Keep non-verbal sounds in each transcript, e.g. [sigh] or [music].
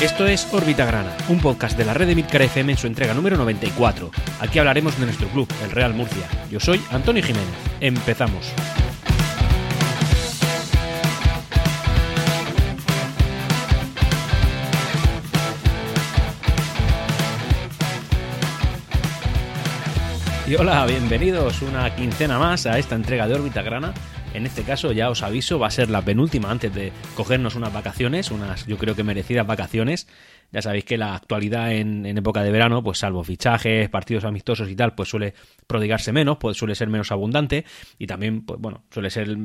Esto es Órbita Grana, un podcast de la red de Midcar FM en su entrega número 94. Aquí hablaremos de nuestro club, el Real Murcia. Yo soy Antonio Jiménez. Empezamos. Y hola, bienvenidos una quincena más a esta entrega de Órbita Grana. En este caso, ya os aviso, va a ser la penúltima antes de cogernos unas vacaciones, unas yo creo que merecidas vacaciones. Ya sabéis que la actualidad en, época de verano, pues salvo fichajes, partidos amistosos y tal, pues suele prodigarse menos, pues suele ser menos abundante y también, pues bueno, suele ser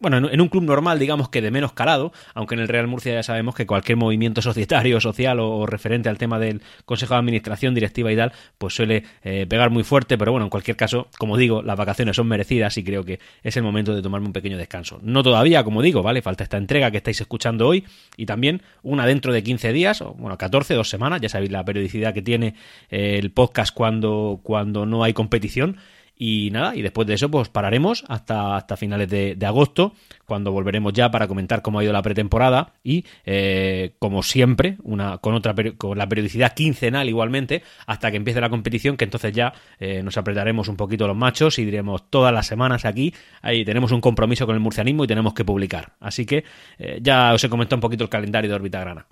bueno, en, un club normal, digamos que de menos calado, aunque en el Real Murcia ya sabemos que cualquier movimiento [laughs] societario, social o, referente al tema del Consejo de Administración, directiva y tal, pues suele eh, pegar muy fuerte, pero bueno, en cualquier caso, como digo, las vacaciones son merecidas y creo que es el momento de tomarme un pequeño descanso. No todavía, como digo, ¿vale? Falta esta entrega que estáis escuchando hoy y también una dentro de 15 días, o bueno, 14, dos semanas, ya sabéis la periodicidad que tiene eh, el podcast cuando, cuando no hay competición. Y nada, y después de eso, pues pararemos hasta, hasta finales de, agosto, cuando volveremos ya para comentar cómo ha ido la pretemporada y, eh, como siempre, una, con, otra, con la periodicidad quincenal igualmente, hasta que empiece la competición, que entonces ya eh, nos apretaremos un poquito los machos y diremos todas las semanas aquí, ahí tenemos un compromiso con el murcianismo y tenemos que publicar. Así que eh, ya os he comentado un poquito el calendario de Orbita Grana.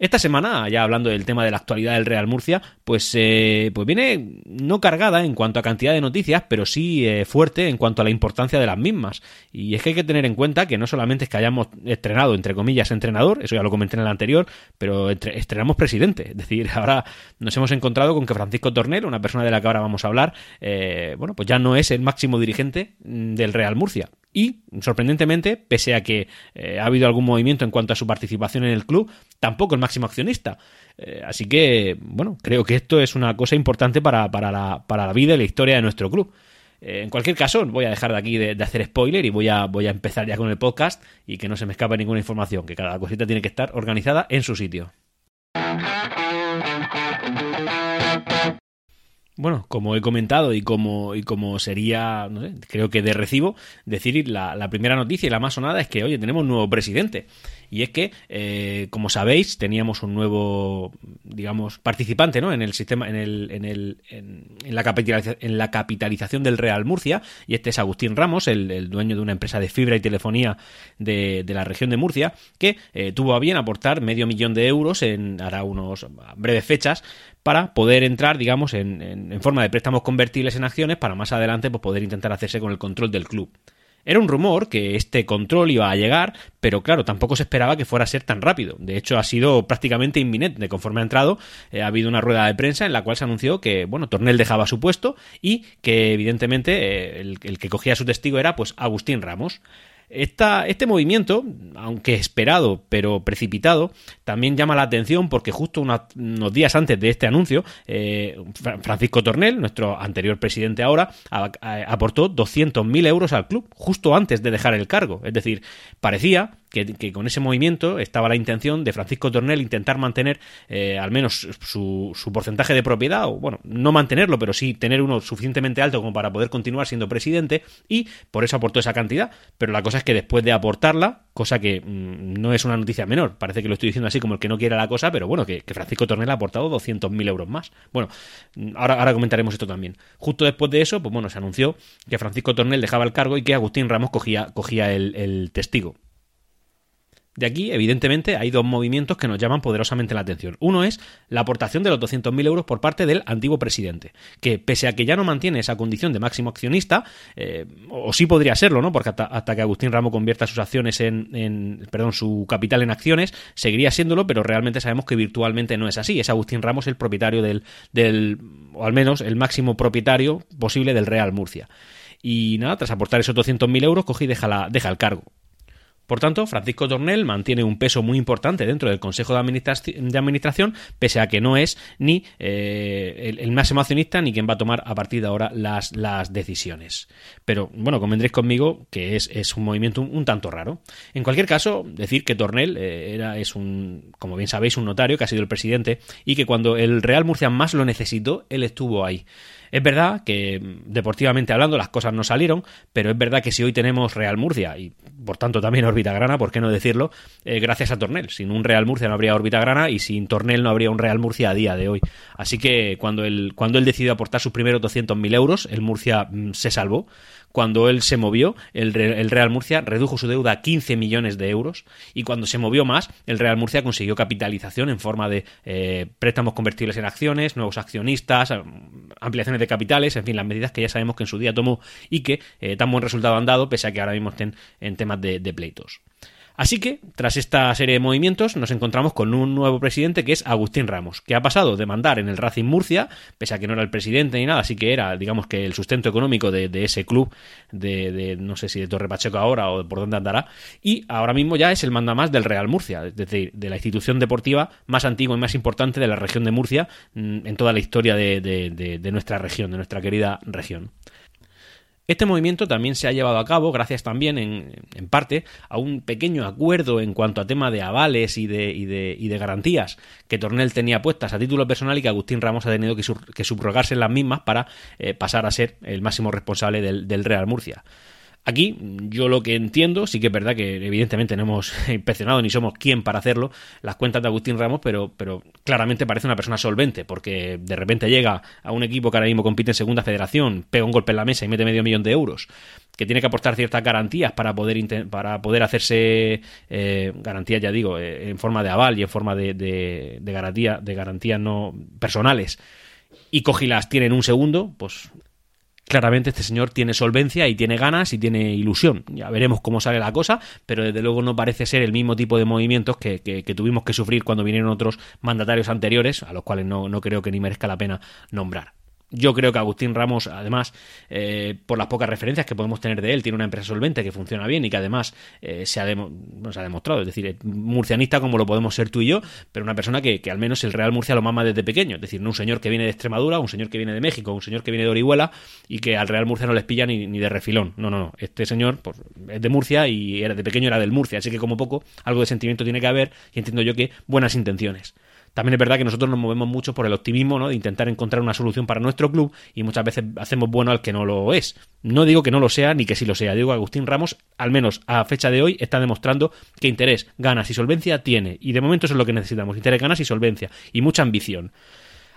Esta semana, ya hablando del tema de la actualidad del Real Murcia, pues, eh, pues viene no cargada en cuanto a cantidad de noticias, pero sí eh, fuerte en cuanto a la importancia de las mismas. Y es que hay que tener en cuenta que no solamente es que hayamos estrenado, entre comillas, entrenador, eso ya lo comenté en el anterior, pero estrenamos presidente. Es decir, [laughs] ahora nos hemos encontrado con que Francisco Tornel, una persona de la que ahora vamos a hablar, eh, bueno, pues ya no es el máximo dirigente mm, del Real Murcia. Y, sorprendentemente, pese a que eh, ha habido algún movimiento en cuanto a su participación en el club, tampoco el máximo accionista. Eh, así que, bueno, creo que esto es una cosa importante para, para, la, para la vida y la historia de nuestro club. Eh, en cualquier caso, voy a dejar de aquí de, hacer spoiler y voy a, voy a empezar ya con el podcast y que no se me escape ninguna información, que cada cosita tiene que estar organizada en su sitio. Bueno, como he comentado y como, y como sería, no sé, creo que de recibo, decir la, la, primera noticia y la más sonada es que, oye, tenemos un nuevo presidente. Y es que, eh, como sabéis, teníamos un nuevo, digamos, participante, ¿no? En el sistema, en el, en el, en, la, capitalización, en la capitalización del Real Murcia, y este es Agustín Ramos, el, dueño de una empresa de fibra y telefonía de, de la región de Murcia, que eh, tuvo a bien aportar medio millón de euros en, hará unos breves fechas, para poder entrar, digamos, en, forma de préstamos convertibles en acciones para más adelante pues, poder intentar hacerse con el control del club. Era un rumor que este control iba a llegar, pero claro, tampoco se esperaba que fuera a ser tan rápido. De hecho, ha sido prácticamente inminente. Conforme ha entrado, eh, ha habido una rueda de prensa en la cual se anunció que, bueno, Tornel dejaba su puesto y que, evidentemente, eh, el, el, que cogía su testigo era, pues, Agustín Ramos este movimiento, aunque esperado pero precipitado, también llama la atención porque justo unos, días antes de este anuncio, eh, Francisco Tornel, nuestro anterior presidente ahora, aportó 200.000 euros al club, justo antes de dejar el cargo. Es decir, parecía que, con ese movimiento estaba la intención de Francisco Tornel intentar mantener eh, al menos su, su, porcentaje de propiedad, o bueno, no mantenerlo, pero sí tener uno suficientemente alto como para poder continuar siendo presidente, y por eso aportó esa cantidad. Pero la cosa es que después de aportarla, cosa que mm, no es una noticia menor, parece que lo estoy diciendo así como el que no quiere la cosa, pero bueno, que, Francisco Tornel ha aportado 200.000 euros más. Bueno, ahora, ahora comentaremos esto también. Justo después de eso, pues bueno, se anunció que Francisco Tornel dejaba el cargo y que Agustín Ramos cogía, cogía el testigo. De aquí, evidentemente, hay dos movimientos que nos llaman poderosamente la atención. Uno es la aportación de los 200.000 euros por parte del antiguo presidente, que pese a que ya no mantiene esa condición de máximo accionista, eh, o sí podría serlo, ¿no? Porque hasta, que Agustín Ramo convierta sus acciones en, perdón, su capital en acciones, seguiría siéndolo, pero realmente sabemos que virtualmente no es así. Es Agustín Ramos el propietario del, del o al menos el máximo propietario posible del Real Murcia. Y nada, tras aportar esos 200.000 euros, cogí y deja, la, deja el cargo. Por tanto, Francisco Tornel mantiene un peso muy importante dentro del Consejo de, Administración, pese a que no es ni eh, el, máximo accionista ni quien va a tomar a partir de ahora las, decisiones. Pero bueno, convendréis conmigo que es, un movimiento un, tanto raro. En cualquier caso, decir que Tornel eh, era, es un, como bien sabéis, un notario que ha sido el presidente y que cuando el Real Murcia más lo necesitó, él estuvo ahí. Es verdad que, deportivamente hablando, las cosas no salieron, pero es verdad que si hoy tenemos Real Murcia y, por tanto, también [laughs] Órbita Grana, ¿por qué no decirlo? Eh, gracias a Tornel. Sin un Real Murcia no habría Órbita Grana y sin Tornel no habría un Real Murcia a día de hoy. Así que cuando él, cuando él decidió aportar sus primeros 200.000 euros, el Murcia mm, se salvó cuando él se movió, el, Real Murcia redujo su deuda a 15 millones de euros y cuando se movió más, el Real Murcia consiguió capitalización en forma de eh, préstamos convertibles en acciones, nuevos accionistas, ampliaciones de capitales, en fin, las medidas que ya sabemos que en su día tomó y que eh, tan buen resultado han dado, pese a que ahora mismo estén en temas de pleitos. Así que, tras esta serie de movimientos, nos encontramos con un nuevo presidente que es Agustín Ramos, que ha pasado de mandar en el Racing Murcia, pese a que no era el presidente ni nada, así que era, digamos que el sustento económico de, ese club, de, no sé si de Torre Pacheco ahora o por dónde andará, y ahora mismo ya es el mandamás del Real Murcia, es decir, de la institución deportiva más antigua y más importante de la región de Murcia mm, en toda la historia de nuestra región, de nuestra querida región. Este movimiento también se ha llevado a cabo gracias también, en, parte, a un pequeño acuerdo en cuanto a tema de avales y de, y de, y de garantías que Tornel tenía puestas a título personal y que Agustín Ramos ha tenido que, subrogarse en las mismas para eh, pasar a ser el máximo responsable del Real Murcia. Aquí, yo lo que entiendo, sí que es verdad que evidentemente no hemos [laughs] inspeccionado ni somos quien para hacerlo, las cuentas de Agustín Ramos, pero, pero claramente parece una persona solvente, porque de repente llega a un equipo que ahora mismo compite en segunda federación, pega un golpe en la mesa y mete medio millón de euros, que tiene que aportar ciertas garantías para poder, para poder hacerse eh, garantías, ya digo, eh, en forma de aval y en forma de, de, de garantía, de garantías no personales, y Cogilas tiene en un segundo, pues claramente este señor tiene solvencia y tiene ganas y tiene ilusión. Ya veremos cómo sale la cosa, pero desde luego no parece ser el mismo tipo de movimientos que, tuvimos que sufrir cuando vinieron otros mandatarios anteriores, a los cuales no, no creo que ni merezca la pena nombrar. Yo creo que Agustín Ramos, además, eh, por las pocas referencias que podemos tener de él, tiene una empresa solvente que funciona bien y que además eh, se, ha ha demostrado, es decir, murcianista como lo podemos ser tú y yo, pero una persona que, al menos el Real Murcia lo mama desde pequeño, es decir, no un señor que viene de Extremadura, un señor que viene de México, un señor que viene de Orihuela y que al Real Murcia no les pilla ni, ni de refilón. No, no, no. Este señor pues, es de Murcia y era de pequeño era del Murcia, así que como poco algo de sentimiento tiene que haber y entiendo yo que buenas intenciones. También es verdad que nosotros nos movemos mucho por el optimismo, ¿no? De intentar encontrar una solución para nuestro club y muchas veces hacemos bueno al que no lo es. No digo que no lo sea ni que sí lo sea. Digo que Agustín Ramos, al menos a fecha de hoy, está demostrando que interés, ganas y solvencia tiene. Y de momento eso es lo que necesitamos. Interés, ganas y solvencia. Y mucha ambición.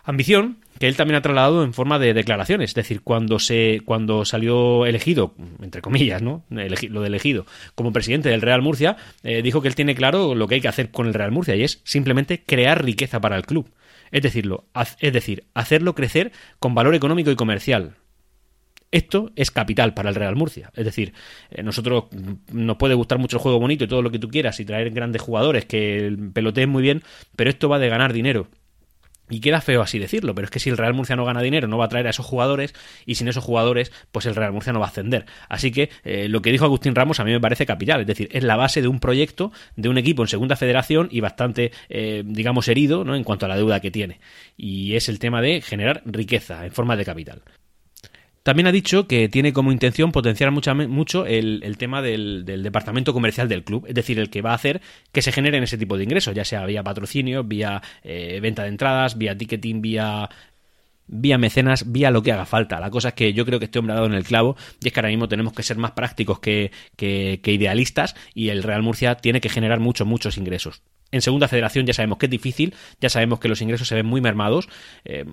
Ambición que él también ha trasladado en forma de declaraciones, es decir, cuando se cuando salió elegido, entre comillas, ¿no? lo de elegido como presidente del Real Murcia, eh, dijo que él tiene claro lo que hay que hacer con el Real Murcia y es simplemente crear riqueza para el club. Es decirlo, es decir, hacerlo crecer con valor económico y comercial, esto es capital para el Real Murcia. Es decir, eh, nosotros nos puede gustar mucho el juego bonito y todo lo que tú quieras y traer grandes jugadores que peloteen muy bien, pero esto va de ganar dinero. Y queda feo así decirlo, pero es que si el Real Murcia no gana dinero, no va a traer a esos jugadores, y sin esos jugadores, pues el Real Murcia no va a ascender. Así que eh, lo que dijo Agustín Ramos a mí me parece capital, es decir, es la base de un proyecto de un equipo en segunda federación y bastante, eh, digamos, herido ¿no? en cuanto a la deuda que tiene. Y es el tema de generar riqueza en forma de capital. También ha dicho que tiene como intención potenciar mucho el, tema del, departamento comercial del club, es decir, el que va a hacer que se generen ese tipo de ingresos, ya sea vía patrocinio, vía eh, venta de entradas, vía ticketing, vía vía mecenas, vía lo que haga falta. La cosa es que yo creo que estoy hombre dado en el clavo y es que ahora mismo tenemos que ser más prácticos que, que, idealistas y el Real Murcia tiene que generar muchos, muchos ingresos. En segunda federación ya sabemos que es difícil, ya sabemos que los ingresos se ven muy mermados. Eh,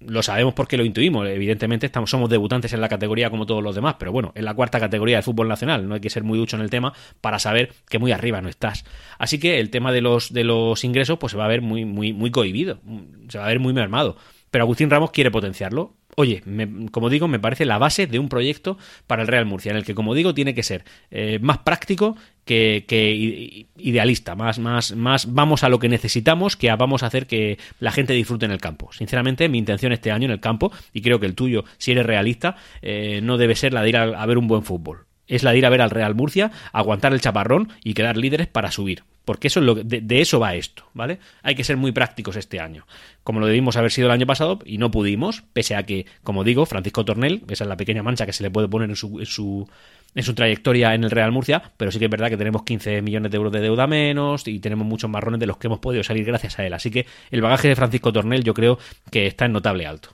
lo sabemos porque lo intuimos. Evidentemente estamos, somos debutantes en la categoría como todos los demás, pero bueno, en la cuarta categoría del fútbol nacional. No hay que ser muy ducho en el tema para saber que muy arriba no estás. Así que el tema de los, de los ingresos pues se va a ver muy, muy, muy cohibido, se va a ver muy mermado. Pero Agustín Ramos quiere potenciarlo. Oye, como digo, me parece la base de un proyecto para el Real Murcia, en el que, como digo, tiene que ser eh, más práctico que, idealista, más, más, más vamos a lo que necesitamos que vamos a hacer que la gente disfrute en el campo. Sinceramente, mi intención este año en el campo, y creo que el tuyo, si eres realista, eh, no debe ser la de ir a ver un buen fútbol es la de ir a ver al Real Murcia, aguantar el chaparrón y quedar líderes para subir. Porque eso es lo de, eso va esto, ¿vale? Hay que ser muy prácticos este año, como lo debimos haber sido el año pasado y no pudimos, pese a que, como digo, Francisco Tornel, esa es la pequeña mancha que se le puede poner en su, en su, en su trayectoria en el Real Murcia, pero sí que es verdad que tenemos 15 millones de euros de deuda menos y tenemos muchos marrones de los que hemos podido salir gracias a él. Así que el bagaje de Francisco Tornel yo creo que está en notable alto.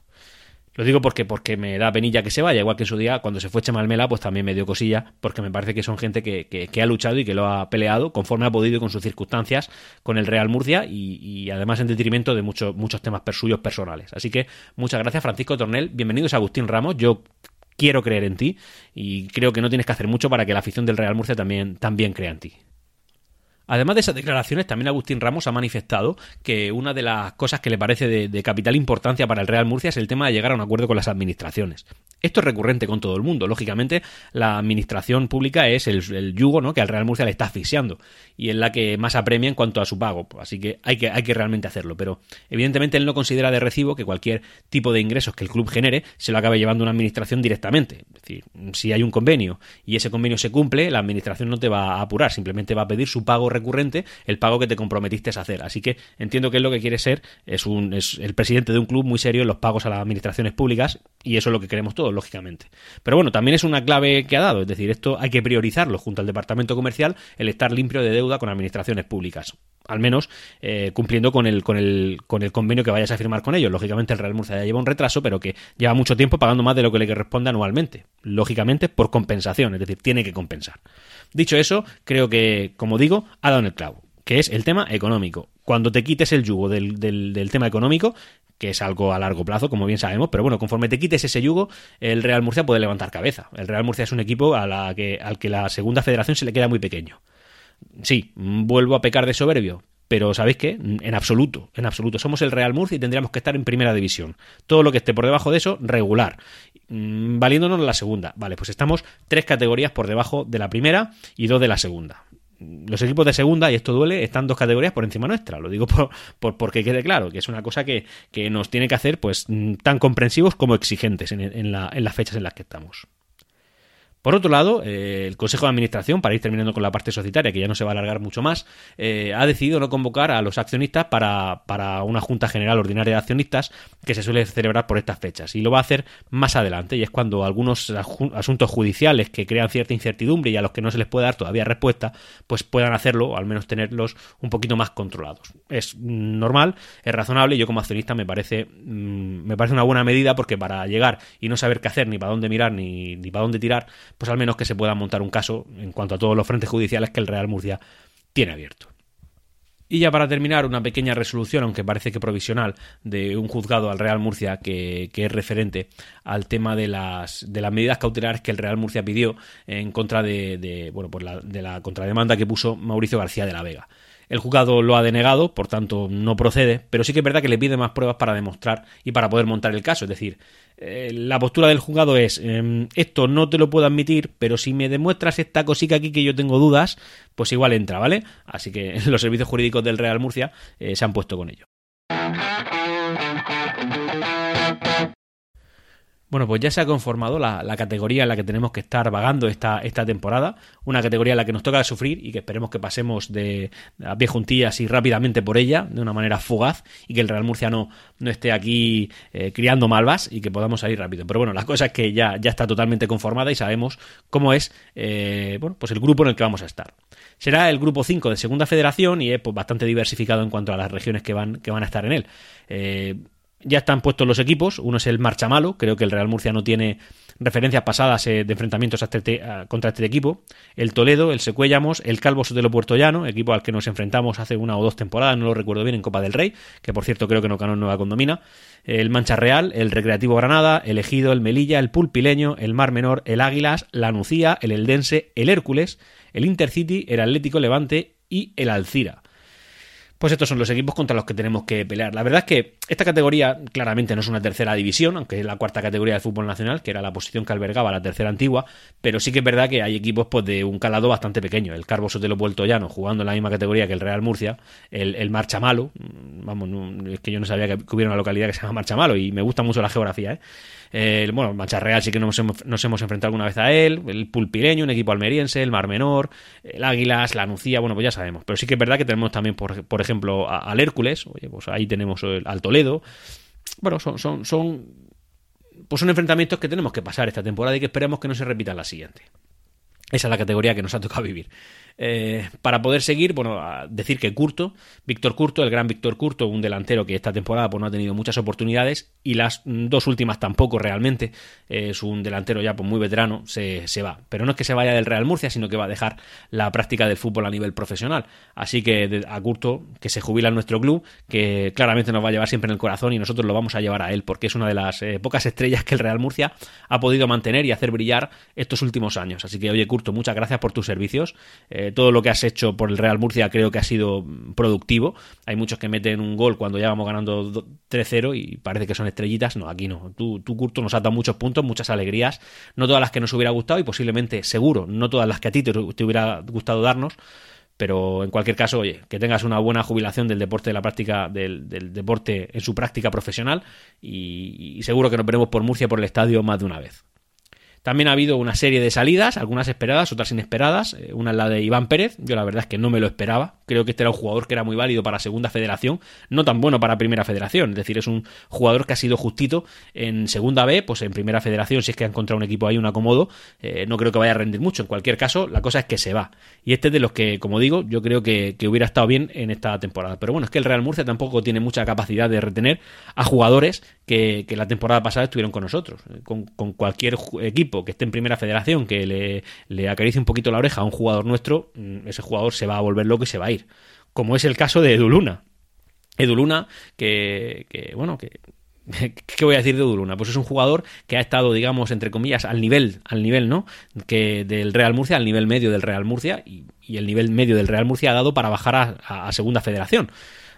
Lo digo porque, porque me da penilla que se vaya, igual que en su día, cuando se fue Chemalmela, pues también me dio cosilla, porque me parece que son gente que, que, ha luchado y que lo ha peleado conforme ha podido y con sus circunstancias con el Real Murcia y, además en detrimento de muchos muchos temas suyos personales. Así que muchas gracias, Francisco Tornel. Bienvenidos a Agustín Ramos. Yo quiero creer en ti y creo que no tienes que hacer mucho para que la afición del Real Murcia también, también crea en ti. Además de esas declaraciones, también Agustín Ramos ha manifestado que una de las cosas que le parece de, capital importancia para el Real Murcia es el tema de llegar a un acuerdo con las administraciones. Esto es recurrente con todo el mundo. Lógicamente, la administración pública es el, yugo ¿no? que al Real Murcia le está asfixiando y es la que más apremia en cuanto a su pago. Así que hay, que hay que realmente hacerlo. Pero evidentemente él no considera de recibo que cualquier tipo de ingresos que el club genere se lo acabe llevando una administración directamente. Es decir, si hay un convenio y ese convenio se cumple, la administración no te va a apurar, simplemente va a pedir su pago recurrente el pago que te comprometiste a hacer. Así que entiendo que es lo que quiere ser es, un, es el presidente de un club muy serio en los pagos a las administraciones públicas y eso es lo que queremos todos, lógicamente. Pero bueno, también es una clave que ha dado, es decir, esto hay que priorizarlo junto al departamento comercial, el estar limpio de deuda con administraciones públicas al menos eh, cumpliendo con el, con, el, con el convenio que vayas a firmar con ellos. Lógicamente el Real Murcia ya lleva un retraso, pero que lleva mucho tiempo pagando más de lo que le corresponde anualmente. Lógicamente por compensación, es decir, tiene que compensar. Dicho eso, creo que, como digo, ha dado en el clavo, que es el tema económico. Cuando te quites el yugo del, del, tema económico, que es algo a largo plazo, como bien sabemos, pero bueno, conforme te quites ese yugo, el Real Murcia puede levantar cabeza. El Real Murcia es un equipo a la que, al que la segunda federación se le queda muy pequeño. Sí, vuelvo a pecar de soberbio, pero ¿sabéis qué? En absoluto, en absoluto. Somos el Real Murcia y tendríamos que estar en primera división. Todo lo que esté por debajo de eso, regular. Mm, valiéndonos la segunda. Vale, pues estamos tres categorías por debajo de la primera y dos de la segunda. Los equipos de segunda, y esto duele, están dos categorías por encima nuestra. Lo digo por, por porque quede claro, que es una cosa que, que, nos tiene que hacer pues mm, tan comprensivos como exigentes en, en, la, en las fechas en las que estamos. Por otro lado, eh, el Consejo de Administración, para ir terminando con la parte societaria, que ya no se va a alargar mucho más, eh, ha decidido no convocar a los accionistas para, para, una Junta General Ordinaria de Accionistas que se suele celebrar por estas fechas. Y lo va a hacer más adelante, y es cuando algunos asuntos judiciales que crean cierta incertidumbre y a los que no se les puede dar todavía respuesta, pues puedan hacerlo, o al menos tenerlos un poquito más controlados. Es normal, es razonable, y yo como accionista me parece, mm, me parece una buena medida porque para llegar y no saber qué hacer, ni para dónde mirar, ni, ni para dónde tirar, pues al menos que se pueda montar un caso en cuanto a todos los frentes judiciales que el Real Murcia tiene abierto. Y ya para terminar, una pequeña resolución, aunque parece que provisional, de un juzgado al Real Murcia que, es referente al tema de las, de las medidas cautelares que el Real Murcia pidió en contra de, bueno, por la, de la contrademanda que puso Mauricio García de la Vega. El juzgado lo ha denegado, por tanto no procede, pero sí que es verdad que le pide más pruebas para demostrar y para poder montar el caso. Es decir, eh, la postura del juzgado es em, esto no te lo puedo admitir, pero si me demuestras esta cosita aquí que yo tengo dudas, pues igual entra, ¿vale? Así que [laughs] los servicios jurídicos del Real Murcia eh, se han puesto con ello. Bueno, pues ya se ha conformado la, categoría en la que tenemos que estar vagando esta, esta temporada, una categoría en la que nos toca sufrir y que esperemos que pasemos de a pie juntillas y rápidamente por ella, de una manera fugaz, y que el Real Murcia no, esté aquí eh, criando malvas y que podamos salir rápido. Pero bueno, la cosa es que ya, ya está totalmente conformada y sabemos cómo es eh, bueno, pues el grupo en el que vamos a estar. Será el grupo 5 de Segunda Federación y es pues, bastante diversificado en cuanto a las regiones que van, que van a estar en él. Eh, ya están puestos los equipos. Uno es el Marchamalo. Creo que el Real Murcia no tiene referencias pasadas eh, de enfrentamientos este contra este equipo. El Toledo, el Secuellamos, el Calvo Sotelo Puerto Llano, equipo al que nos enfrentamos hace una o dos temporadas, no lo recuerdo bien, en Copa del Rey, que por cierto creo que no ganó en Nueva Condomina. El Mancha Real, el Recreativo Granada, el Ejido, el Melilla, el Pulpileño, el Mar Menor, el Águilas, la Nucía, el Eldense, el Hércules, el Intercity, el Atlético Levante y el Alcira pues estos son los equipos contra los que tenemos que pelear. La verdad es que esta categoría claramente no es una tercera división, aunque es la cuarta categoría del fútbol nacional, que era la posición que albergaba la tercera antigua, pero sí que es verdad que hay equipos pues, de un calado bastante pequeño. El Carbo Sotelo Puerto Llano, jugando en la misma categoría que el Real Murcia, el, el Marcha Malo, vamos, es que yo no sabía que hubiera una localidad que se llama Marcha Malo y me gusta mucho la geografía, ¿eh? El, bueno, Mancha Real sí que nos hemos, hemos enfrentado alguna vez a él, el Pulpireño, un equipo almeriense, el Mar Menor, el Águilas, la Nucía, bueno, pues ya sabemos. Pero sí que es verdad que tenemos también, por, por ejemplo, al Hércules, oye, pues ahí tenemos al Toledo. Bueno, son, son, son, pues son enfrentamientos que tenemos que pasar esta temporada y que esperemos que no se repitan la siguiente. Esa es la categoría que nos ha tocado vivir. Eh, para poder seguir, bueno, decir que Curto, Víctor Curto, el gran Víctor Curto, un delantero que esta temporada pues, no ha tenido muchas oportunidades y las dos últimas tampoco realmente, es un delantero ya pues, muy veterano, se, se, va. Pero no es que se vaya del Real Murcia, sino que va a dejar la práctica del fútbol a nivel profesional. Así que a Curto, que se jubila en nuestro club, que claramente nos va a llevar siempre en el corazón y nosotros lo vamos a llevar a él, porque es una de las eh, pocas estrellas que el Real Murcia ha podido mantener y hacer brillar estos últimos años. Así que, oye, Curto, muchas gracias por tus servicios. Eh, todo lo que has hecho por el Real Murcia creo que ha sido productivo. Hay muchos que meten un gol cuando ya vamos ganando 3-0 y parece que son estrellitas. No, aquí no. Tú, tú, Curto, nos has dado muchos puntos, muchas alegrías. No todas las que nos hubiera gustado y posiblemente, seguro, no todas las que a ti te, hubiera gustado darnos pero en cualquier caso, oye, que tengas una buena jubilación del deporte de la práctica, del, deporte en su práctica profesional y, seguro que nos veremos por Murcia por el estadio más de una vez. También ha habido una serie de salidas, algunas esperadas, otras inesperadas. Eh, una es la de Iván Pérez, yo la verdad es que no me lo esperaba. Creo que este era un jugador que era muy válido para Segunda Federación, no tan bueno para Primera Federación. Es decir, es un jugador que ha sido justito en Segunda B, pues en Primera Federación, si es que ha encontrado un equipo ahí, un acomodo, eh, no creo que vaya a rendir mucho. En cualquier caso, la cosa es que se va. Y este es de los que, como digo, yo creo que, hubiera estado bien en esta temporada. Pero bueno, es que el Real Murcia tampoco tiene mucha capacidad de retener a jugadores que, la temporada pasada estuvieron con nosotros. Con, con cualquier equipo que esté en primera federación, que le, le acaricie un poquito la oreja a un jugador nuestro, mm, ese jugador se va a volver loco y se va a ir. Como es el caso de Eduluna. Eduluna, que, que bueno, que [laughs] ¿Qué voy a decir de Eduluna? Pues es un jugador que ha estado, digamos, entre comillas, al nivel, al nivel, ¿no? Que del Real Murcia, al nivel medio del Real Murcia, y, el nivel medio del Real Murcia ha dado para bajar a Segunda Federación.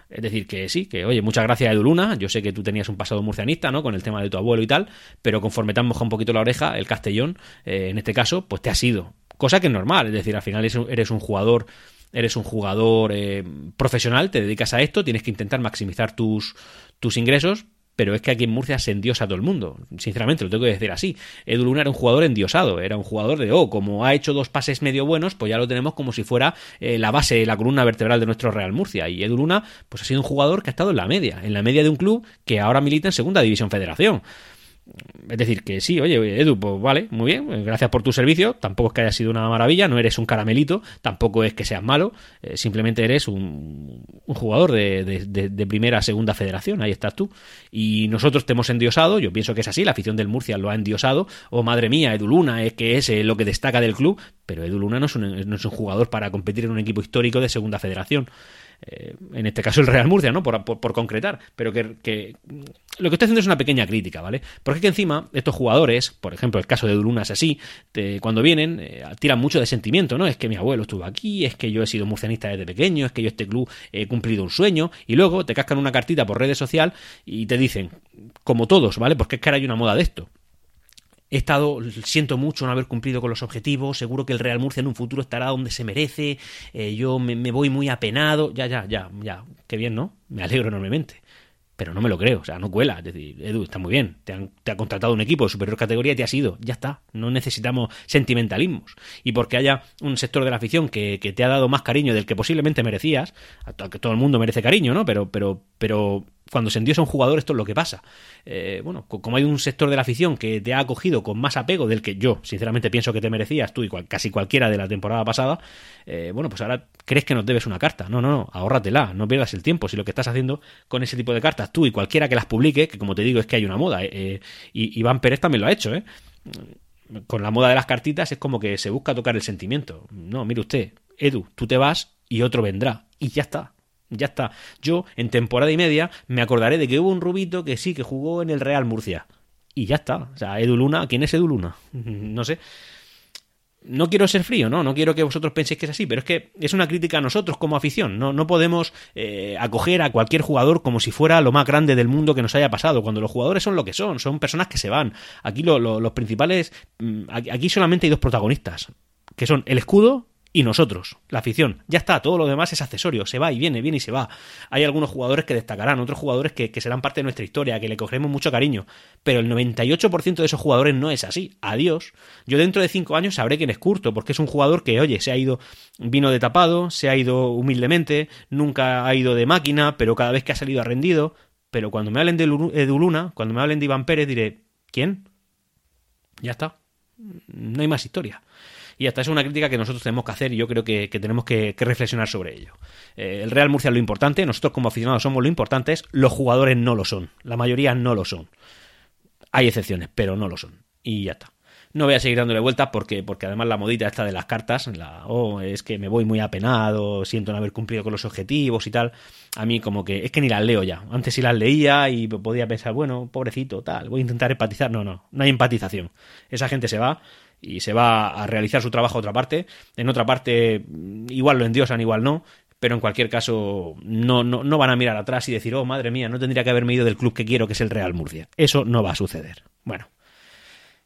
Es decir, que sí, que oye, muchas gracias a Eduluna, yo sé que tú tenías un pasado murcianista, ¿no? Con el tema de tu abuelo y tal, pero conforme te han mojado un poquito la oreja, el Castellón, eh, en este caso, pues te ha sido. Cosa que es normal, es decir, al final eres un jugador eres un jugador eh, profesional, te dedicas a esto, tienes que intentar maximizar tus, tus ingresos, pero es que aquí en Murcia se endiosa todo el mundo. Sinceramente, lo tengo que decir así. Edu Luna era un jugador endiosado, era un jugador de, oh, como ha hecho dos pases medio buenos, pues ya lo tenemos como si fuera eh, la base, la columna vertebral de nuestro Real Murcia. Y Edu Luna, pues ha sido un jugador que ha estado en la media, en la media de un club que ahora milita en Segunda División Federación. Es decir, que sí, oye, Edu, pues vale, muy bien, gracias por tu servicio. Tampoco es que haya sido una maravilla, no eres un caramelito, tampoco es que seas malo, eh, simplemente eres un, jugador de, de, primera, segunda federación, ahí estás tú. Y nosotros te hemos endiosado, yo pienso que es así, la afición del Murcia lo ha endiosado. Oh, madre mía, Edu Luna es que es eh, lo que destaca del club, pero Edu Luna un, no es un jugador para competir en un equipo histórico de segunda federación. Eh, en este caso el Real Murcia, ¿no? Por, concretar, pero que, lo que estoy haciendo es una pequeña crítica, ¿vale? Porque que encima estos jugadores, por ejemplo, el caso de Duluna es así, cuando vienen eh, tiran mucho de sentimiento, ¿no? Es que mi abuelo estuvo aquí, es que yo he sido murcianista desde pequeño, es que yo este club he cumplido un sueño, y luego te cascan una cartita por redes sociales y te dicen, como todos, ¿vale? Porque es que ahora hay una moda de esto He estado, siento mucho no haber cumplido con los objetivos, seguro que el Real Murcia en un futuro estará donde se merece, eh, yo me, voy muy apenado, ya, ya, ya, ya, qué bien, ¿no? Me alegro enormemente pero no me lo creo, o sea, no cuela. Es decir, Edu, está muy bien, te, han, te ha contratado un equipo de superior categoría y te has ido, ya está, no necesitamos sentimentalismos. Y porque haya un sector de la afición que, que te ha dado más cariño del que posiblemente merecías, que todo el mundo merece cariño, ¿no? Pero, pero, pero cuando se endiosa un jugador esto es lo que pasa. Eh, bueno, como hay un sector de la afición que te ha acogido con más apego del que yo, sinceramente, pienso que te merecías tú y casi cualquiera de la temporada pasada, eh, bueno, pues ahora crees que nos debes una carta. No, no, no, ahórratela, no pierdas el tiempo. Si lo que estás haciendo con ese tipo de cartas tú y cualquiera que las publique, que como te digo es que hay una moda, eh, eh, y Iván Pérez también lo ha hecho, ¿eh? Con la moda de las cartitas es como que se busca tocar el sentimiento. No, mire usted, Edu, tú te vas y otro vendrá. Y ya está. Ya está. Yo, en temporada y media, me acordaré de que hubo un rubito que sí, que jugó en el Real Murcia. Y ya está. O sea, Edu Luna, ¿quién es Edu Luna? [laughs] no sé no quiero ser frío, ¿no? No quiero que vosotros penséis que es así, pero es que es una crítica a nosotros como afición. No, no podemos eh, acoger a cualquier jugador como si fuera lo más grande del mundo que nos haya pasado, cuando los jugadores son lo que son, son personas que se van. Aquí los principales, mm, aquí solamente hay dos protagonistas, que son el escudo y nosotros, la afición. Ya está, todo lo demás es accesorio, se va y viene, viene y se va. Hay algunos jugadores que destacarán, otros jugadores que, serán parte de nuestra historia, que le cogeremos mucho cariño, pero el 98% de esos jugadores no es así. Adiós. Yo dentro de cinco años sabré quién es Curto, porque es un jugador que, oye, se ha ido, vino de tapado, se ha ido humildemente, nunca ha ido de máquina, pero cada vez que ha salido ha rendido. Pero cuando me hablen de Eduluna, cuando me hablen de Iván Pérez, diré, ¿quién? Ya está. No hay más historia. Y hasta es una crítica que nosotros tenemos que hacer y yo creo que, tenemos que, reflexionar sobre ello. Eh, el Real Murcia es lo importante, nosotros como aficionados somos lo importantes, los jugadores no lo son, la mayoría no lo son. Hay excepciones, pero no lo son. Y ya está. No voy a seguir dándole vueltas porque, porque además la modita esta de las cartas, la, oh, es que me voy muy apenado, siento no haber cumplido con los objetivos y tal. A mí como que es que ni las leo ya. Antes sí las leía y podía pensar, bueno, pobrecito, tal, voy a intentar empatizar. No, no, no hay empatización. Esa gente se va y se va a realizar su trabajo a otra parte. En otra parte igual lo endiosan, igual no pero en cualquier caso no, no, no, van a mirar atrás y decir, oh, madre mía, no tendría que haberme ido del club que quiero, que es el Real Murcia. Eso no va a suceder. Bueno,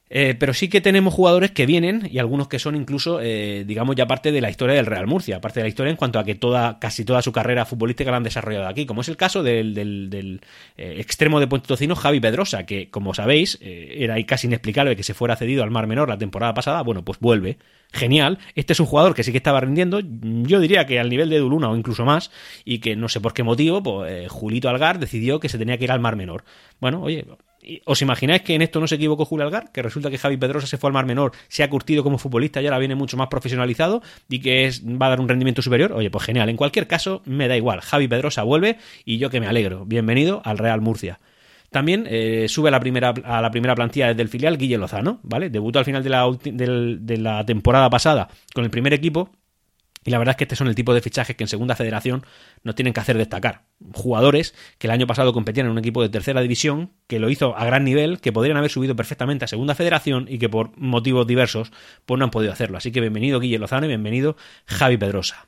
eh, pero sí que tenemos jugadores que vienen y algunos que son incluso, eh, digamos, ya parte de la historia del Real Murcia, parte de la historia en cuanto a que toda, casi toda su carrera futbolística la han desarrollado aquí, como es el caso del, eh, extremo de Puente Tocino, Javi Pedrosa, que como sabéis era casi inexplicable que se fuera cedido al Mar Menor la temporada pasada, bueno, pues vuelve. Genial, este es un jugador que sí que estaba rindiendo, yo diría que al nivel de Duluna o incluso más, y que no sé por qué motivo, pues Julito Algar decidió que se tenía que ir al Mar Menor. Bueno, oye, ¿Os imagináis que en esto no se equivocó Julio Algar? Que resulta que Javi Pedrosa se fue al Mar Menor, se ha curtido como futbolista y ahora viene mucho más profesionalizado y que va a dar un rendimiento superior. Oye, pues genial. En cualquier caso, me da igual. Javi Pedrosa vuelve y yo que me alegro. Bienvenido al Real Murcia. También eh, sube a la, primera, a la primera plantilla desde el filial Guille Lozano, ¿vale? Debutó al final de la temporada pasada con el primer equipo y la verdad es que este son el tipo de fichajes que en segunda federación nos tienen que hacer destacar. Jugadores que el año pasado competían en un equipo de tercera división, que lo hizo a gran nivel, que podrían haber subido perfectamente a segunda federación y que por motivos diversos pues no han podido hacerlo. Así que bienvenido Guille Lozano y bienvenido Javi Pedrosa.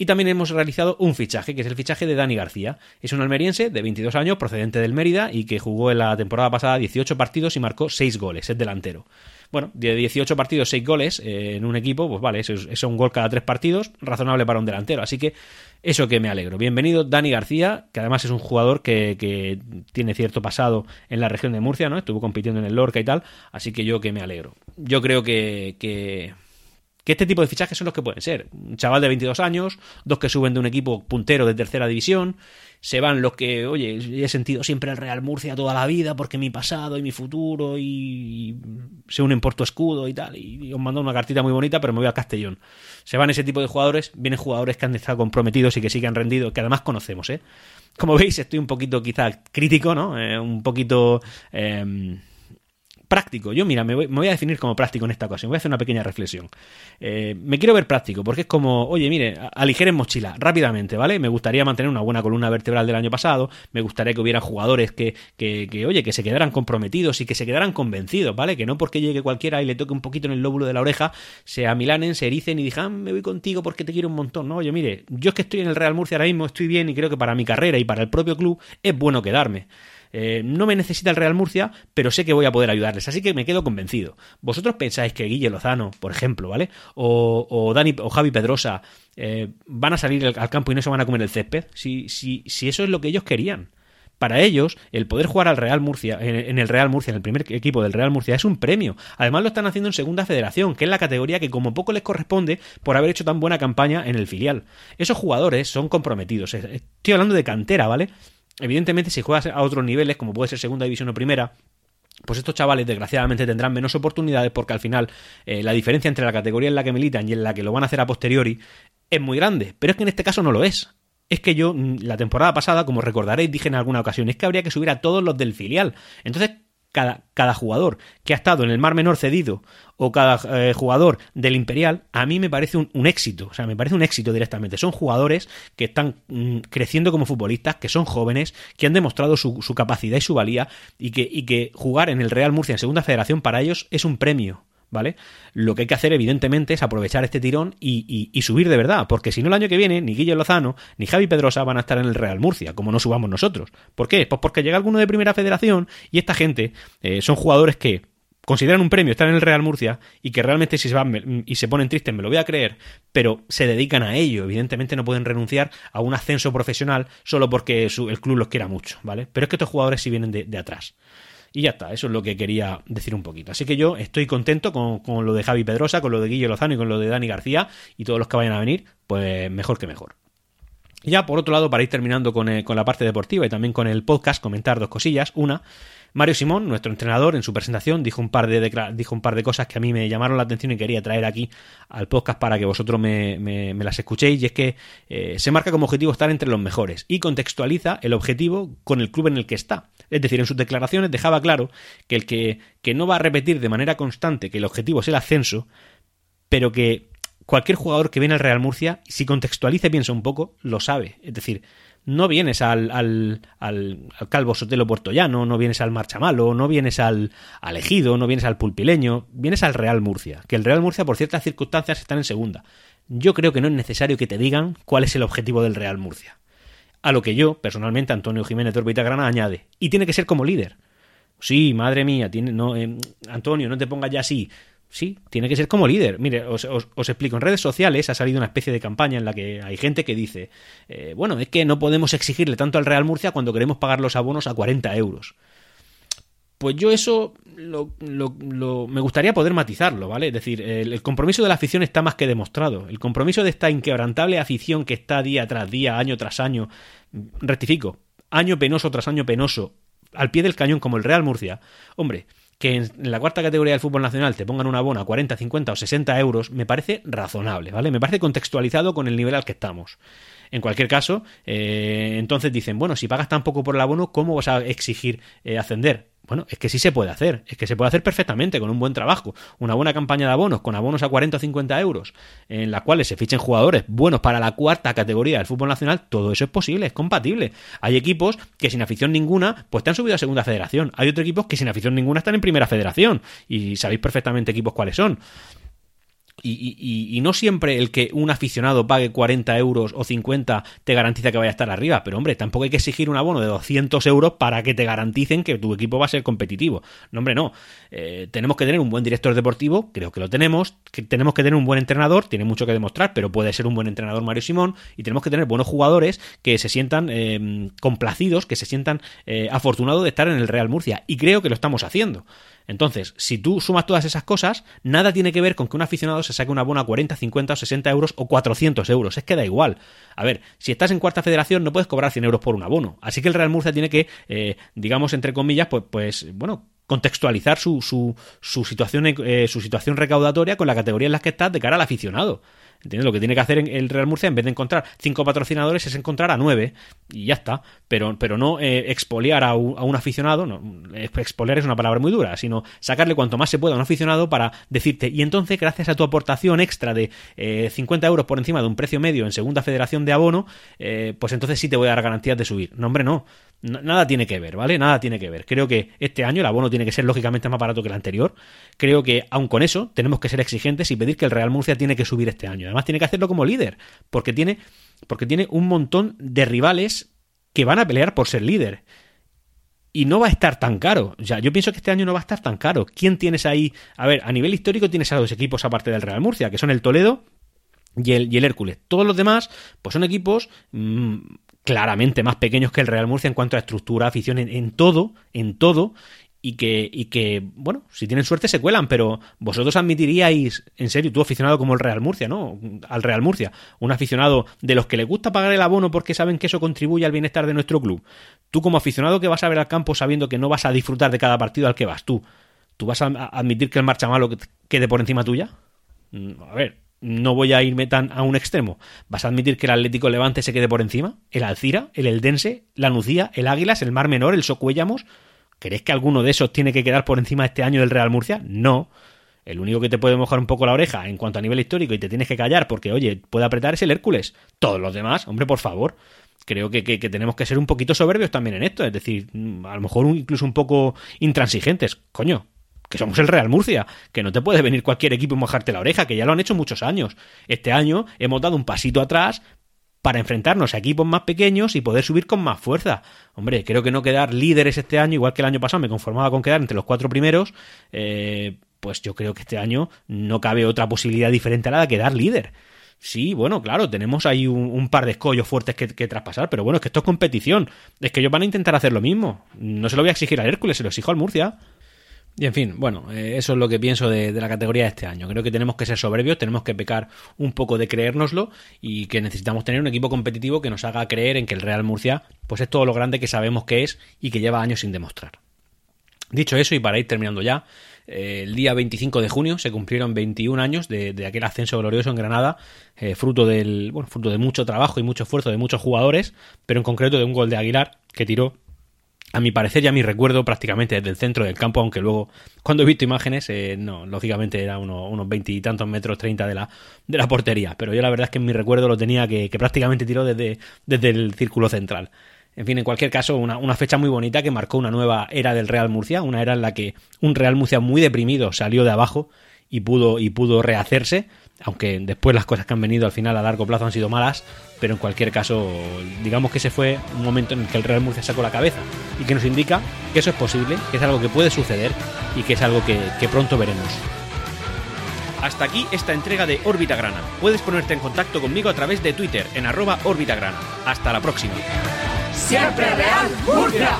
Y también hemos realizado un fichaje, que es el fichaje de Dani García. Es un almeriense de 22 años, procedente del Mérida y que jugó en la temporada pasada 18 partidos y marcó 6 goles, es delantero. Bueno, de 18 partidos, 6 goles eh, en un equipo, pues vale, eso es, un gol cada 3 partidos, razonable para un delantero. Así que eso que me alegro. Bienvenido Dani García, que además es un jugador que, tiene cierto pasado en la región de Murcia, ¿no? Estuvo compitiendo en el Lorca y tal, así que yo que me alegro. Yo creo que, que que este tipo de fichajes son los que pueden ser. Un chaval de 22 años, dos que suben de un equipo puntero de tercera división, se van los que, oye, he sentido siempre el Real Murcia toda la vida porque mi pasado y mi futuro y, se unen por tu escudo y tal, y, os mando una cartita muy bonita, pero me voy a Castellón. Se van ese tipo de jugadores, vienen jugadores que han estado comprometidos y que sí que han rendido, que además conocemos, ¿eh? Como veis, estoy un poquito quizá crítico, ¿no? Eh, un poquito... Eh, práctico. Yo, mira, me voy, a definir como práctico en esta ocasión. Voy a hacer una pequeña reflexión. Eh, me quiero ver práctico, porque es como, oye, mire, aligeren mochila, rápidamente, ¿vale? Me gustaría mantener una buena columna vertebral del año pasado. Me gustaría que hubiera jugadores que, que, que, oye, que se quedaran comprometidos y que se quedaran convencidos, ¿vale? Que no porque llegue cualquiera y le toque un poquito en el lóbulo de la oreja, se amilanen, se ericen y digan, ah, me voy contigo porque te quiero un montón. No, oye, mire, yo es que estoy en el Real Murcia ahora mismo, estoy bien y creo que para mi carrera y para el propio club es bueno quedarme. Eh, no me necesita el Real Murcia, pero sé que voy a poder ayudarles, así que me quedo convencido. ¿Vosotros pensáis que Guille Lozano, por ejemplo, ¿vale? O, Dani o Javi Pedrosa eh, van a salir al campo y no se van a comer el césped? Si, si, si eso es lo que ellos querían. Para ellos, el poder jugar al Real Murcia, en, el Real Murcia, en el primer equipo del Real Murcia, es un premio. Además, lo están haciendo en Segunda Federación, que es la categoría que como poco les corresponde por haber hecho tan buena campaña en el filial. Esos jugadores son comprometidos. Estoy hablando de cantera, ¿vale? Evidentemente, si juegas a otros niveles, como puede ser segunda división o primera, pues estos chavales desgraciadamente tendrán menos oportunidades porque al final eh, la diferencia entre la categoría en la que militan y en la que lo van a hacer a posteriori es muy grande. Pero es que en este caso no lo es. Es que yo mm, la temporada pasada, como recordaréis, dije en alguna ocasión, es que habría que subir a todos los del filial. Entonces, cada, cada, jugador que ha estado en el Mar Menor cedido o cada eh, jugador del Imperial, a mí me parece un, éxito. O sea, me parece un éxito directamente. Son jugadores que están mm, creciendo como futbolistas, que son jóvenes, que han demostrado su, su capacidad y su valía y que, y que jugar en el Real Murcia en Segunda Federación para ellos es un premio. ¿Vale? Lo que hay que hacer, evidentemente, es aprovechar este tirón y, subir de verdad, porque si no el año que viene, ni Guillermo Lozano ni Javi Pedrosa van a estar en el Real Murcia, como no subamos nosotros. ¿Por qué? Pues porque llega alguno de primera federación y esta gente eh, son jugadores que consideran un premio estar en el Real Murcia y que realmente si se van y se ponen tristes me lo voy a creer, pero se dedican a ello. Evidentemente no pueden renunciar a un ascenso profesional solo porque el club los quiera mucho, ¿vale? Pero es que estos jugadores sí vienen de atrás. Y ya está, eso es lo que quería decir un poquito. Así que yo estoy contento con, lo de Javi Pedrosa, con lo de Guillo Lozano y con lo de Dani García y todos los que vayan a venir, pues mejor que mejor. Ya por otro lado, para ir terminando con, eh, con, la parte deportiva y también con el podcast, comentar dos cosillas. Una, Mario Simón, nuestro entrenador, en su presentación dijo un par de, dijo un par de cosas que a mí me llamaron la atención y quería traer aquí al podcast para que vosotros me, las escuchéis. Y es que eh, se marca como objetivo estar entre los mejores y contextualiza el objetivo con el club en el que está. Es decir, en sus declaraciones dejaba claro que el que, que no va a repetir de manera constante que el objetivo es el ascenso, pero que cualquier jugador que viene al Real Murcia, si contextualiza y piensa un poco, lo sabe. Es decir, no vienes al, al, al, Calvo Sotelo Puertollano, no vienes al Marchamalo, no vienes al, al Ejido, no vienes al Pulpileño, vienes al Real Murcia. Que el Real Murcia, por ciertas circunstancias, está en segunda. Yo creo que no es necesario que te digan cuál es el objetivo del Real Murcia. A lo que yo, personalmente, Antonio Jiménez de Grana, añade. Y tiene que ser como líder. Sí, madre mía, tiene, no, eh, Antonio, no te pongas ya así. Sí, tiene que ser como líder. Mire, os, explico. En redes sociales ha salido una especie de campaña en la que hay gente que dice, eh, bueno, es que no podemos exigirle tanto al Real Murcia cuando queremos pagar los abonos a 40 euros. Pues yo eso lo, me gustaría poder matizarlo, ¿vale? Es decir, el, compromiso de la afición está más que demostrado. El compromiso de esta inquebrantable afición que está día tras día, año tras año, rectifico, año penoso tras año penoso, al pie del cañón como el Real Murcia, hombre, que en la cuarta categoría del fútbol nacional te pongan una bona a 40, 50 o 60 euros, me parece razonable, ¿vale? Me parece contextualizado con el nivel al que estamos. En cualquier caso, eh, entonces dicen, bueno, si pagas tan poco por el abono, ¿cómo vas a exigir eh, ascender? Bueno, es que sí se puede hacer, es que se puede hacer perfectamente con un buen trabajo, una buena campaña de abonos, con abonos a 40 o 50 euros, en la cuales se fichen jugadores buenos para la cuarta categoría del fútbol nacional, todo eso es posible, es compatible. Hay equipos que sin afición ninguna, pues te han subido a segunda federación. Hay otros equipos que sin afición ninguna están en primera federación, y sabéis perfectamente equipos cuáles son. Y, no siempre el que un aficionado pague 40 euros o 50 te garantiza que vaya a estar arriba, pero hombre, tampoco hay que exigir un abono de 200 euros para que te garanticen que tu equipo va a ser competitivo. No, hombre, no. Eh, tenemos que tener un buen director deportivo, creo que lo tenemos, que tenemos que tener un buen entrenador, tiene mucho que demostrar, pero puede ser un buen entrenador Mario Simón, y tenemos que tener buenos jugadores que se sientan eh, complacidos, que se sientan eh, afortunados de estar en el Real Murcia, y creo que lo estamos haciendo. Entonces, si tú sumas todas esas cosas, nada tiene que ver con que un aficionado se saque una bona a 40, 50 o 60 euros o 400 euros. Es que da igual. A ver, si estás en cuarta federación no puedes cobrar 100 euros por un abono. Así que el Real Murcia tiene que, eh, digamos, entre comillas, pues, pues bueno, contextualizar su, su, su situación, eh, su situación recaudatoria con la categoría en la que estás de cara al aficionado. ¿Entiendes? Lo que tiene que hacer el Real Murcia, en vez de encontrar cinco patrocinadores, es encontrar a nueve. Y ya está. Pero, pero no eh, expoliar a un, aficionado. No, expoliar es una palabra muy dura, sino sacarle cuanto más se pueda a un aficionado para decirte, y entonces, gracias a tu aportación extra de eh, 50 euros por encima de un precio medio en segunda federación de abono, eh, pues entonces sí te voy a dar garantías de subir. No, hombre, no. Nada tiene que ver, ¿vale? Nada tiene que ver. Creo que este año el abono tiene que ser lógicamente más barato que el anterior. Creo que, aun con eso, tenemos que ser exigentes y pedir que el Real Murcia tiene que subir este año. Además, tiene que hacerlo como líder, porque tiene, porque tiene un montón de rivales que van a pelear por ser líder. Y no va a estar tan caro. O sea, yo pienso que este año no va a estar tan caro. ¿Quién tienes ahí? A ver, a nivel histórico tienes a dos equipos aparte del Real Murcia, que son el Toledo y el, y el, Hércules. Todos los demás, pues son equipos mmm, claramente más pequeños que el Real Murcia en cuanto a estructura, afición, en, todo, en todo, y que, y que, bueno, si tienen suerte se cuelan, pero vosotros admitiríais, en serio, tú aficionado como el Real Murcia, ¿no? Al Real Murcia, un aficionado de los que le gusta pagar el abono porque saben que eso contribuye al bienestar de nuestro club. Tú como aficionado que vas a ver al campo sabiendo que no vas a disfrutar de cada partido al que vas tú, ¿tú vas a admitir que el marcha malo quede por encima tuya? Mm, a ver, no voy a irme tan a un extremo. ¿Vas a admitir que el Atlético Levante se quede por encima? ¿El Alcira? ¿El Eldense? ¿La Nucía? ¿El Águilas? ¿El Mar Menor? ¿El Socuéllamos? ¿Crees que alguno de esos tiene que quedar por encima este año del Real Murcia? No. El único que te puede mojar un poco la oreja en cuanto a nivel histórico y te tienes que callar porque, oye, puede apretar es el Hércules. Todos los demás, hombre, por favor. Creo que, que, tenemos que ser un poquito soberbios también en esto. Es decir, a lo mejor incluso un poco intransigentes. Coño, que somos el Real Murcia, que no te puede venir cualquier equipo y mojarte la oreja, que ya lo han hecho muchos años. Este año hemos dado un pasito atrás para enfrentarnos a equipos más pequeños y poder subir con más fuerza. Hombre, creo que no quedar líderes este año, igual que el año pasado me conformaba con quedar entre los cuatro primeros, eh, pues yo creo que este año no cabe otra posibilidad diferente a la de quedar líder. Sí, bueno, claro, tenemos ahí un, par de escollos fuertes que, que, traspasar, pero bueno, es que esto es competición. Es que ellos van a intentar hacer lo mismo. No se lo voy a exigir a Hércules, se lo exijo al Murcia. Y en fin, bueno, eh, eso es lo que pienso de, la categoría de este año. Creo que tenemos que ser soberbios, tenemos que pecar un poco de creérnoslo y que necesitamos tener un equipo competitivo que nos haga creer en que el Real Murcia pues es todo lo grande que sabemos que es y que lleva años sin demostrar. Dicho eso, y para ir terminando ya, eh, el día 25 de junio se cumplieron 21 años de, aquel ascenso glorioso en Granada, eh, fruto, del, bueno, fruto de mucho trabajo y mucho esfuerzo de muchos jugadores, pero en concreto de un gol de Aguilar que tiró a mi parecer ya mi recuerdo prácticamente desde el centro del campo, aunque luego cuando he visto imágenes, eh, no, lógicamente era unos veintitantos metros, treinta de la, de la portería, pero yo la verdad es que en mi recuerdo lo tenía que, prácticamente tiró desde, desde el círculo central. En fin, en cualquier caso, una, una, fecha muy bonita que marcó una nueva era del Real Murcia, una era en la que un Real Murcia muy deprimido salió de abajo y pudo, y pudo rehacerse, aunque después las cosas que han venido al final a largo plazo han sido malas, pero en cualquier caso, digamos que ese fue un momento en el que el Real Murcia sacó la cabeza y que nos indica que eso es posible, que es algo que puede suceder y que es algo que, que pronto veremos. Hasta aquí esta entrega de Órbita Grana. Puedes ponerte en contacto conmigo a través de Twitter en arroba Órbita Grana. Hasta la próxima. Siempre Real Murcia.